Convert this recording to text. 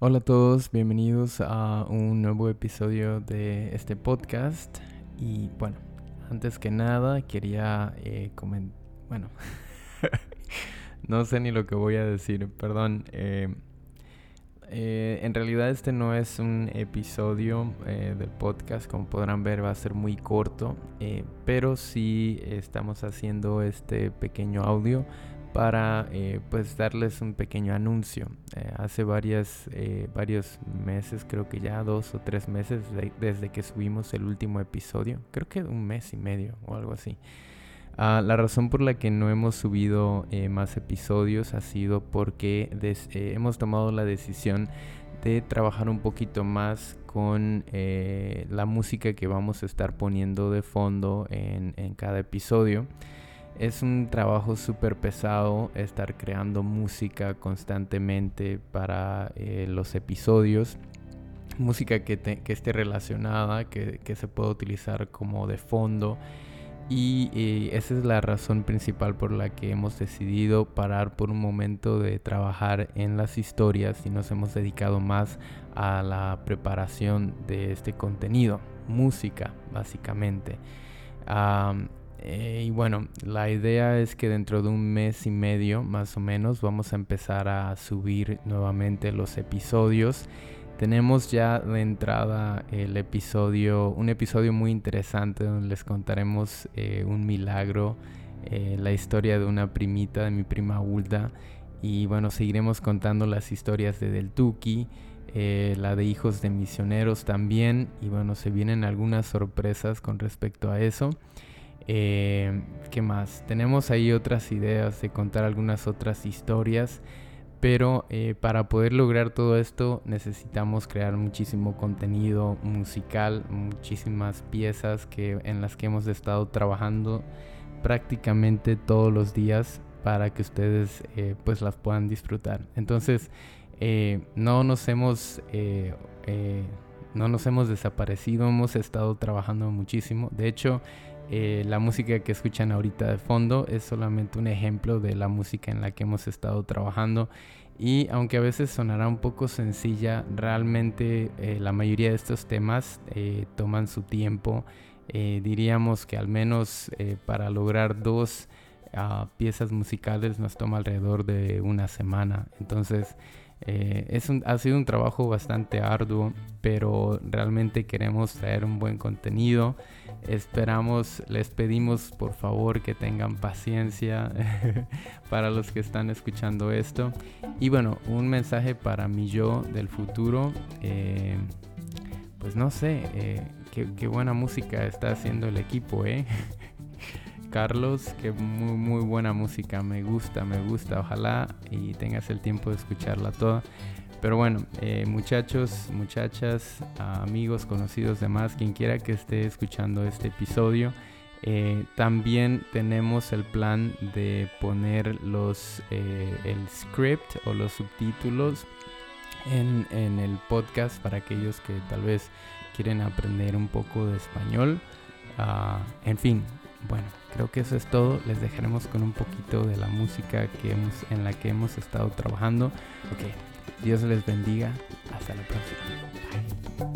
Hola a todos, bienvenidos a un nuevo episodio de este podcast. Y bueno, antes que nada quería eh, comentar, bueno, no sé ni lo que voy a decir, perdón. Eh, eh, en realidad este no es un episodio del podcast, como podrán ver va a ser muy corto, pero sí estamos haciendo este pequeño audio para eh, pues darles un pequeño anuncio. Eh, hace varias, eh, varios meses, creo que ya dos o tres meses desde que subimos el último episodio, creo que un mes y medio o algo así. Ah, la razón por la que no hemos subido más episodios ha sido porque hemos tomado la decisión de trabajar un poquito más con la música que vamos a estar poniendo de fondo en, en cada episodio. Es un trabajo súper pesado estar creando música constantemente para eh, los episodios. Música que, esté relacionada, que, se pueda utilizar como de fondo. Y eh, esa es la razón principal por la que hemos decidido parar por un momento de trabajar en las historias y nos hemos dedicado más a la preparación de este contenido, música básicamente. Eh, y bueno, la idea es que dentro de un mes y medio más o menos vamos a empezar a subir nuevamente los episodios. Tenemos ya de entrada el episodio, un episodio muy interesante donde les contaremos eh, un milagro, eh, la historia de una primita, de mi prima Ulda. Y bueno, seguiremos contando las historias de Del Tuki, la de hijos de misioneros también. Y bueno, se vienen algunas sorpresas con respecto a eso. Eh, ¿Qué más? Tenemos ahí otras ideas de contar algunas otras historias, pero eh, para poder lograr todo esto necesitamos crear muchísimo contenido musical, muchísimas piezas que, en las que hemos estado trabajando prácticamente todos los días para que ustedes eh, pues las puedan disfrutar. Entonces no nos hemos no nos hemos desaparecido, hemos estado trabajando muchísimo. De hecho, eh, la música que escuchan ahorita de fondo es solamente un ejemplo de la música en la que hemos estado trabajando y aunque a veces sonará un poco sencilla, realmente eh, la mayoría de estos temas eh, toman su tiempo. diríamos que al menos para lograr dos ah, piezas musicales nos toma alrededor de una semana. Entonces es ha sido un trabajo bastante arduo, pero realmente queremos traer un buen contenido. Esperamos, les pedimos por favor que tengan paciencia para los que están escuchando esto. Y bueno, un mensaje para mi yo del futuro. Eh, pues no sé, eh, qué, buena música está haciendo el equipo, ¿eh? Carlos, que muy, muy buena música, me gusta, me gusta. Ojalá y tengas el tiempo de escucharla toda. Pero bueno, eh, muchachos, muchachas, amigos, conocidos, demás, quien quiera que esté escuchando este episodio, eh, también tenemos el plan de poner los, eh, el script o los subtítulos en, en, el podcast para aquellos que tal vez quieren aprender un poco de español. Ah, en fin, bueno, creo que eso es todo. Les dejaremos con un poquito de la música que hemos, en la que hemos estado trabajando. Ok, Dios les bendiga. Hasta la próxima.